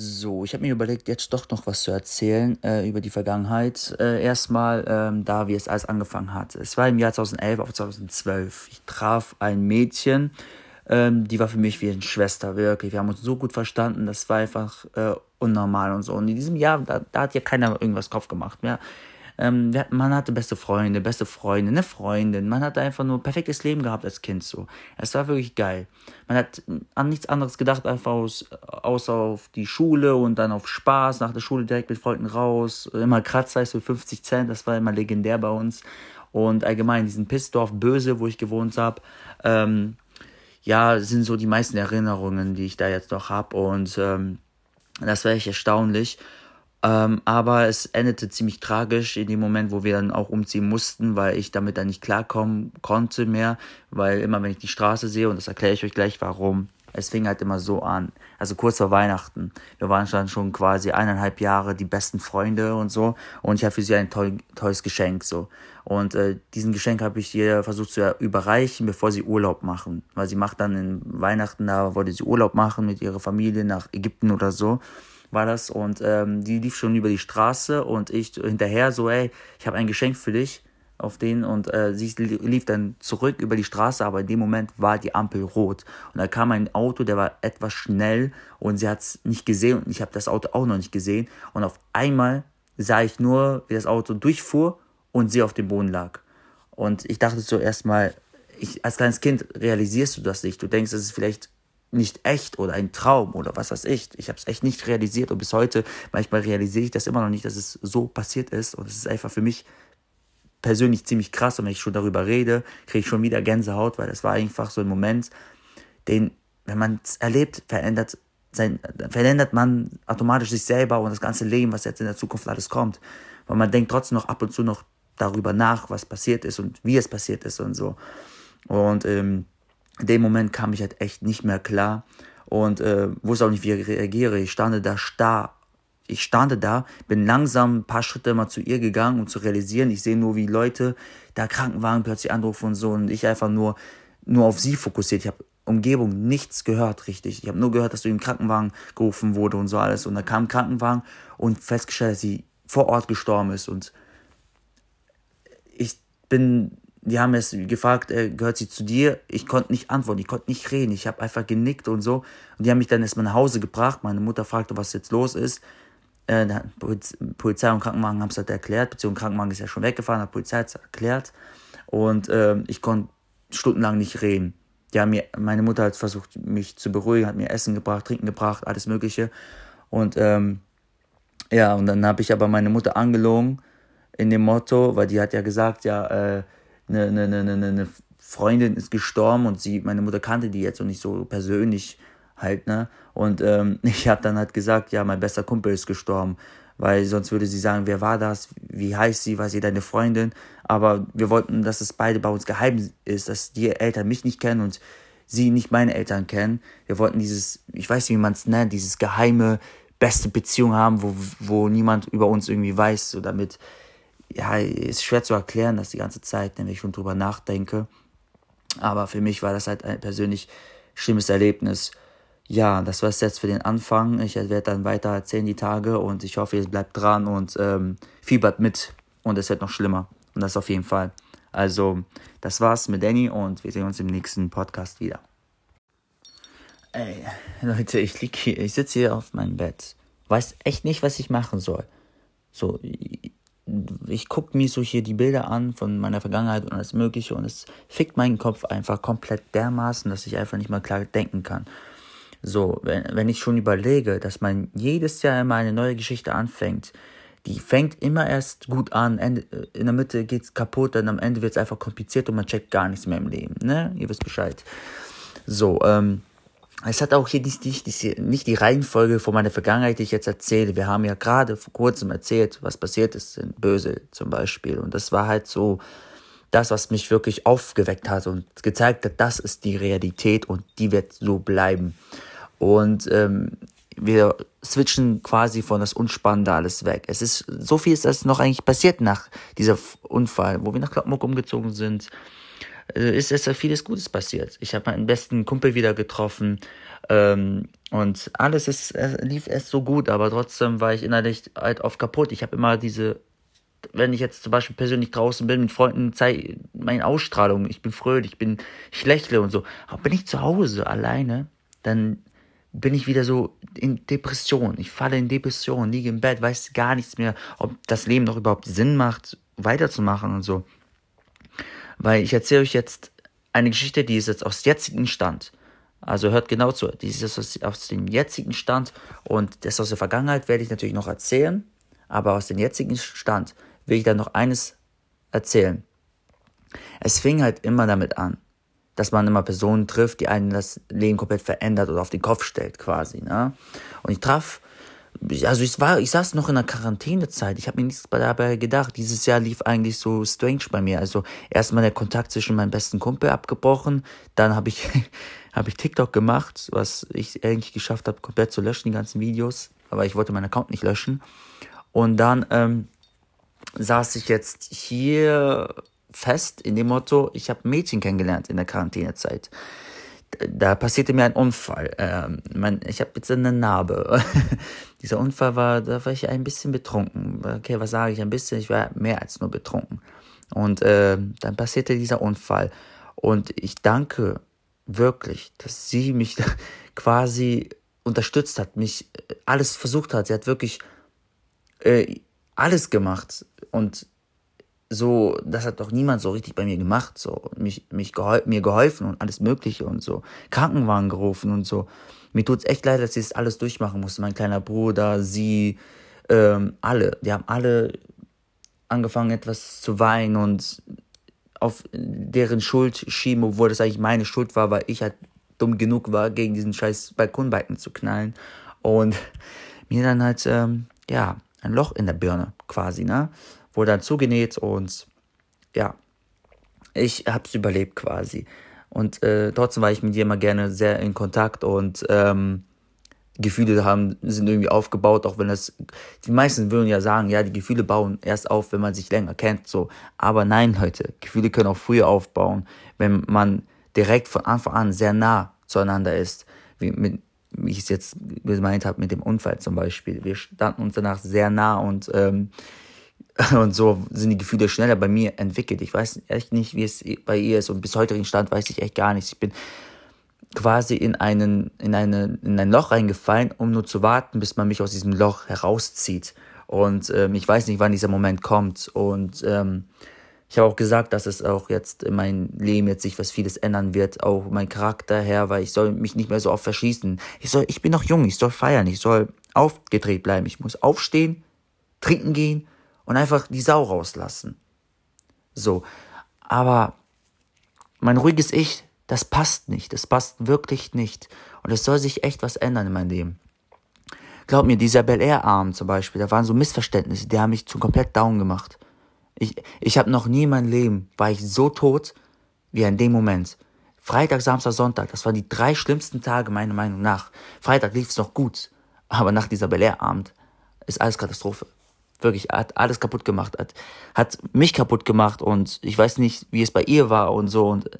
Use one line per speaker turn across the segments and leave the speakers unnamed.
So, ich habe mir überlegt, jetzt doch noch was zu erzählen äh, über die Vergangenheit. Äh, erstmal, ähm, da wie es alles angefangen hat. Es war im Jahr 2011 auf 2012. Ich traf ein Mädchen, ähm, die war für mich wie eine Schwester, wirklich. Wir haben uns so gut verstanden, das war einfach äh, unnormal und so. Und in diesem Jahr, da, da hat ja keiner irgendwas Kopf gemacht mehr. Ähm, man hatte beste Freunde, beste Freunde, eine Freundin. Man hatte einfach nur ein perfektes Leben gehabt als Kind so. Es war wirklich geil. Man hat an nichts anderes gedacht, einfach aus, außer auf die Schule und dann auf Spaß. Nach der Schule direkt mit Freunden raus. Immer Kratzeis für 50 Cent, das war immer legendär bei uns. Und allgemein diesen Pissdorf Böse, wo ich gewohnt habe. Ähm, ja, sind so die meisten Erinnerungen, die ich da jetzt noch habe. Und ähm, das war echt erstaunlich. Ähm, aber es endete ziemlich tragisch in dem Moment, wo wir dann auch umziehen mussten, weil ich damit dann nicht klarkommen konnte mehr, weil immer wenn ich die Straße sehe, und das erkläre ich euch gleich warum, es fing halt immer so an. Also kurz vor Weihnachten. Wir waren dann schon quasi eineinhalb Jahre die besten Freunde und so. Und ich habe für sie ein toll, tolles Geschenk so. Und äh, diesen Geschenk habe ich ihr versucht zu überreichen, bevor sie Urlaub machen. Weil sie macht dann in Weihnachten, da wollte sie Urlaub machen mit ihrer Familie nach Ägypten oder so war das. Und ähm, die lief schon über die Straße und ich hinterher so, ey, ich habe ein Geschenk für dich auf den. Und äh, sie lief dann zurück über die Straße, aber in dem Moment war die Ampel rot. Und da kam ein Auto, der war etwas schnell und sie hat es nicht gesehen und ich habe das Auto auch noch nicht gesehen. Und auf einmal sah ich nur, wie das Auto durchfuhr und sie auf dem Boden lag. Und ich dachte zuerst mal, ich, als kleines Kind realisierst du das nicht, du denkst, es ist vielleicht nicht echt oder ein Traum oder was weiß ich. Ich habe es echt nicht realisiert und bis heute, manchmal realisiere ich das immer noch nicht, dass es so passiert ist und es ist einfach für mich persönlich ziemlich krass und wenn ich schon darüber rede, kriege ich schon wieder Gänsehaut, weil das war einfach so ein Moment, den, wenn man es erlebt, verändert sein, verändert man automatisch sich selber und das ganze Leben, was jetzt in der Zukunft alles kommt. Weil man denkt trotzdem noch ab und zu noch darüber nach, was passiert ist und wie es passiert ist und so. Und ähm, in dem Moment kam ich halt echt nicht mehr klar und äh, wusste auch nicht, wie ich reagiere. Ich stand da starr. Ich stand da, bin langsam ein paar Schritte mal zu ihr gegangen, um zu realisieren. Ich sehe nur, wie Leute da Krankenwagen plötzlich anrufen und so und ich einfach nur, nur auf sie fokussiert. Ich habe Umgebung nichts gehört richtig. Ich habe nur gehört, dass du im Krankenwagen gerufen wurde und so alles. Und da kam ein Krankenwagen und festgestellt, dass sie vor Ort gestorben ist. Und ich bin die haben es gefragt, äh, gehört sie zu dir? Ich konnte nicht antworten, ich konnte nicht reden, ich habe einfach genickt und so. Und die haben mich dann erstmal nach Hause gebracht. Meine Mutter fragte, was jetzt los ist. Äh, Polizei und Krankenwagen haben es halt erklärt, beziehungsweise Krankenwagen ist ja schon weggefahren, hat Polizei es erklärt. Und äh, ich konnte stundenlang nicht reden. Die haben mir, meine Mutter hat versucht, mich zu beruhigen, hat mir Essen gebracht, Trinken gebracht, alles Mögliche. Und ähm, ja, und dann habe ich aber meine Mutter angelogen in dem Motto, weil die hat ja gesagt, ja, äh, eine, eine, eine, eine Freundin ist gestorben und sie, meine Mutter kannte die jetzt und nicht so persönlich halt, ne? Und ähm, ich habe dann halt gesagt, ja, mein bester Kumpel ist gestorben, weil sonst würde sie sagen, wer war das, wie heißt sie, war sie deine Freundin? Aber wir wollten, dass es beide bei uns geheim ist, dass die Eltern mich nicht kennen und sie nicht meine Eltern kennen. Wir wollten dieses, ich weiß nicht, wie man es nennt, dieses geheime, beste Beziehung haben, wo, wo niemand über uns irgendwie weiß, so damit ja, ist schwer zu erklären, das die ganze Zeit, wenn ich schon drüber nachdenke. Aber für mich war das halt ein persönlich schlimmes Erlebnis. Ja, das war es jetzt für den Anfang. Ich werde dann weiter erzählen die Tage und ich hoffe, ihr bleibt dran und ähm, fiebert mit. Und es wird noch schlimmer. Und das auf jeden Fall. Also, das war's mit Danny und wir sehen uns im nächsten Podcast wieder. Ey, Leute, ich lieg hier, ich sitze hier auf meinem Bett. Weiß echt nicht, was ich machen soll. So, ich gucke mir so hier die Bilder an von meiner Vergangenheit und alles Mögliche und es fickt meinen Kopf einfach komplett dermaßen, dass ich einfach nicht mal klar denken kann. So, wenn, wenn ich schon überlege, dass man jedes Jahr immer eine neue Geschichte anfängt, die fängt immer erst gut an, Ende, in der Mitte geht's kaputt, dann am Ende wird's einfach kompliziert und man checkt gar nichts mehr im Leben, ne? Ihr wisst Bescheid. So, ähm, es hat auch hier nicht, nicht, nicht die Reihenfolge von meiner Vergangenheit, die ich jetzt erzähle. Wir haben ja gerade vor kurzem erzählt, was passiert ist in Bösel zum Beispiel. Und das war halt so das, was mich wirklich aufgeweckt hat und gezeigt hat, das ist die Realität und die wird so bleiben. Und ähm, wir switchen quasi von das Unspannende alles weg. Es ist so viel ist das noch eigentlich passiert nach dieser Unfall, wo wir nach Kloppenburg umgezogen sind ist, ist vieles Gutes passiert. Ich habe meinen besten Kumpel wieder getroffen ähm, und alles ist, lief erst so gut, aber trotzdem war ich innerlich halt oft kaputt. Ich habe immer diese, wenn ich jetzt zum Beispiel persönlich draußen bin mit Freunden, zeige meine Ausstrahlung, ich bin fröhlich, ich bin, ich lächle und so. Aber bin ich zu Hause alleine, dann bin ich wieder so in Depression. Ich falle in Depression, liege im Bett, weiß gar nichts mehr, ob das Leben noch überhaupt Sinn macht, weiterzumachen und so. Weil ich erzähle euch jetzt eine Geschichte, die ist jetzt aus jetzigem Stand. Also hört genau zu. Die ist aus, aus dem jetzigen Stand und das aus der Vergangenheit werde ich natürlich noch erzählen. Aber aus dem jetzigen Stand will ich dann noch eines erzählen. Es fing halt immer damit an, dass man immer Personen trifft, die einen das Leben komplett verändert oder auf den Kopf stellt, quasi. Ne? Und ich traf also ich war, ich saß noch in der Quarantänezeit. Ich habe mir nichts dabei gedacht. Dieses Jahr lief eigentlich so strange bei mir. Also erstmal der Kontakt zwischen meinem besten Kumpel abgebrochen. Dann habe ich, habe ich TikTok gemacht, was ich eigentlich geschafft habe, komplett zu löschen, die ganzen Videos. Aber ich wollte meinen Account nicht löschen. Und dann ähm, saß ich jetzt hier fest in dem Motto, ich habe Mädchen kennengelernt in der Quarantänezeit da passierte mir ein Unfall. Ähm, mein, ich habe jetzt eine Narbe. Dieser Unfall war, da war ich ein bisschen betrunken. Okay, was sage ich ein bisschen? Ich war mehr als nur betrunken. Und äh, dann passierte dieser Unfall. Und ich danke wirklich, dass sie mich quasi unterstützt hat, mich alles versucht hat. Sie hat wirklich äh, alles gemacht. Und so, das hat doch niemand so richtig bei mir gemacht, so, mich, mich gehol mir geholfen und alles Mögliche und so, Krankenwagen gerufen und so. Mir tut's echt leid, dass ich das alles durchmachen musste. Mein kleiner Bruder, sie, ähm, alle, die haben alle angefangen etwas zu weinen und auf deren Schuld schieben, obwohl das eigentlich meine Schuld war, weil ich halt dumm genug war, gegen diesen scheiß Balkonbalken zu knallen und mir dann halt, ähm, ja, ein Loch in der Birne quasi, ne? Wurde dann zugenäht und ja, ich habe es überlebt quasi. Und äh, trotzdem war ich mit dir immer gerne sehr in Kontakt und ähm, Gefühle haben, sind irgendwie aufgebaut, auch wenn das, die meisten würden ja sagen, ja, die Gefühle bauen erst auf, wenn man sich länger kennt, so. Aber nein, Leute, Gefühle können auch früher aufbauen, wenn man direkt von Anfang an sehr nah zueinander ist, wie, mit, wie ich es jetzt gemeint habe mit dem Unfall zum Beispiel. Wir standen uns danach sehr nah und ähm, Und so sind die Gefühle schneller bei mir entwickelt. Ich weiß echt nicht, wie es bei ihr ist. Und bis heutigen Stand weiß ich echt gar nichts. Ich bin quasi in, einen, in, eine, in ein Loch reingefallen, um nur zu warten, bis man mich aus diesem Loch herauszieht. Und ähm, ich weiß nicht, wann dieser Moment kommt. Und ähm, ich habe auch gesagt, dass es auch jetzt in meinem Leben jetzt sich was vieles ändern wird, auch mein Charakter her, weil ich soll mich nicht mehr so oft verschießen. Ich soll, ich bin noch jung, ich soll feiern, ich soll aufgedreht bleiben. Ich muss aufstehen, trinken gehen und einfach die Sau rauslassen. So. Aber mein ruhiges Ich, das passt nicht. Das passt wirklich nicht. Und es soll sich echt was ändern in meinem Leben. Glaub mir, dieser Bel Air Abend zum Beispiel, da waren so Missverständnisse, die haben mich zu komplett down gemacht. Ich, ich habe noch nie in meinem Leben, war ich so tot wie in dem Moment. Freitag, Samstag, Sonntag, das waren die drei schlimmsten Tage meiner Meinung nach. Freitag lief es noch gut, aber nach dieser Bel Air Abend ist alles Katastrophe. Wirklich, hat alles kaputt gemacht, hat, hat mich kaputt gemacht und ich weiß nicht, wie es bei ihr war und so und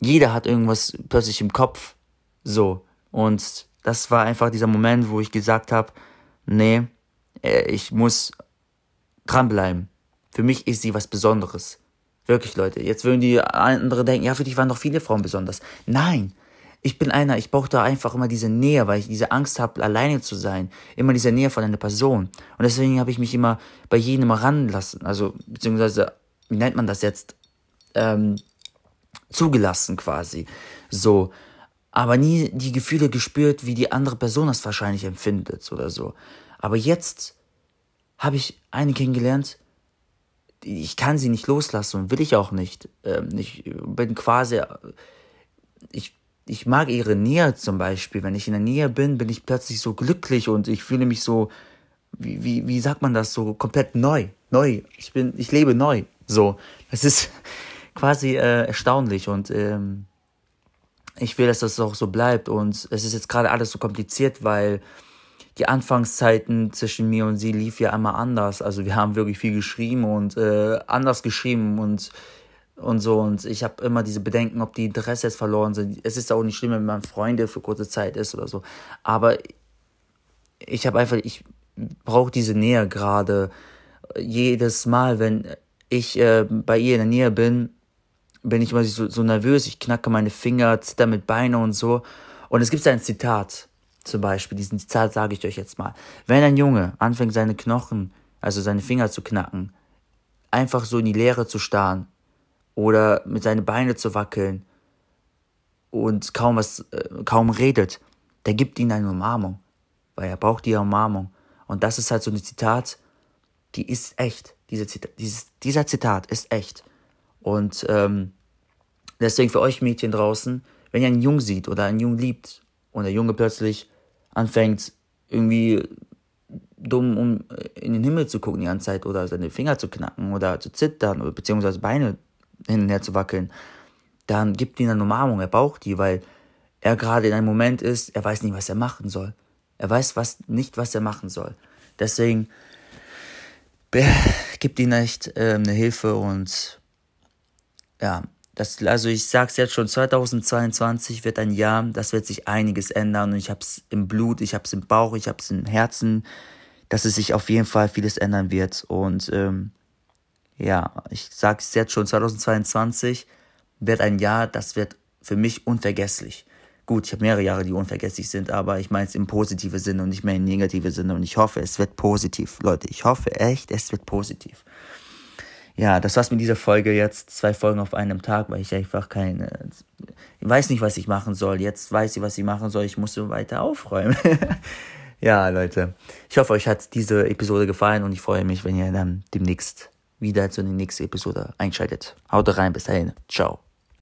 jeder hat irgendwas plötzlich im Kopf, so. Und das war einfach dieser Moment, wo ich gesagt habe, nee, äh, ich muss dranbleiben. Für mich ist sie was Besonderes. Wirklich, Leute. Jetzt würden die anderen denken, ja, für dich waren doch viele Frauen besonders. Nein, ich bin einer, ich brauche da einfach immer diese Nähe, weil ich diese Angst habe, alleine zu sein. Immer diese Nähe von einer Person. Und deswegen habe ich mich immer bei jedem ranlassen. Also, beziehungsweise, wie nennt man das jetzt? Ähm, zugelassen quasi. So. Aber nie die Gefühle gespürt, wie die andere Person das wahrscheinlich empfindet oder so. Aber jetzt habe ich eine kennengelernt, ich kann sie nicht loslassen und will ich auch nicht. Ähm, ich bin quasi, ich ich mag ihre Nähe zum Beispiel. Wenn ich in der Nähe bin, bin ich plötzlich so glücklich und ich fühle mich so, wie, wie, wie sagt man das, so komplett neu. Neu. Ich bin, ich lebe neu. So. Es ist quasi äh, erstaunlich und ähm, ich will, dass das auch so bleibt. Und es ist jetzt gerade alles so kompliziert, weil die Anfangszeiten zwischen mir und sie lief ja einmal anders. Also wir haben wirklich viel geschrieben und äh, anders geschrieben und und so. Und ich habe immer diese Bedenken, ob die Interesse jetzt verloren sind. Es ist auch nicht schlimm, wenn man Freunde für kurze Zeit ist oder so. Aber ich habe einfach, ich brauche diese Nähe gerade. Jedes Mal, wenn ich äh, bei ihr in der Nähe bin, bin ich immer so, so nervös. Ich knacke meine Finger, zitter mit Beinen und so. Und es gibt ein Zitat, zum Beispiel. Diesen Zitat sage ich euch jetzt mal. Wenn ein Junge anfängt, seine Knochen, also seine Finger zu knacken, einfach so in die Leere zu starren oder mit seinen Beinen zu wackeln und kaum was, äh, kaum redet, der gibt ihnen eine Umarmung, weil er braucht die Umarmung. Und das ist halt so ein Zitat, die ist echt. Diese Zita dieses, dieser Zitat ist echt. Und ähm, deswegen für euch Mädchen draußen, wenn ihr einen Jungen sieht oder einen Jungen liebt und der Junge plötzlich anfängt irgendwie dumm um in den Himmel zu gucken die ganze Zeit oder seine Finger zu knacken oder zu zittern oder beziehungsweise Beine hin und her zu wackeln, dann gibt ihm eine Umarmung, er braucht die, weil er gerade in einem Moment ist, er weiß nicht, was er machen soll. Er weiß was, nicht, was er machen soll. Deswegen gibt ihm echt äh, eine Hilfe und ja, das, also ich sag's jetzt schon, 2022 wird ein Jahr, das wird sich einiges ändern und ich hab's im Blut, ich hab's im Bauch, ich hab's im Herzen, dass es sich auf jeden Fall vieles ändern wird und ähm, ja, ich sage es jetzt schon, 2022 wird ein Jahr, das wird für mich unvergesslich. Gut, ich habe mehrere Jahre, die unvergesslich sind, aber ich meine es im positiven Sinne und nicht mehr im negativen Sinne. Und ich hoffe, es wird positiv. Leute, ich hoffe echt, es wird positiv. Ja, das war's mit dieser Folge jetzt. Zwei Folgen auf einem Tag, weil ich einfach keine. Ich weiß nicht, was ich machen soll. Jetzt weiß ich, was ich machen soll. Ich muss so weiter aufräumen. ja, Leute. Ich hoffe, euch hat diese Episode gefallen und ich freue mich, wenn ihr dann demnächst wieder zu der nächsten Episode einschaltet. Haut rein, bis dahin. Ciao.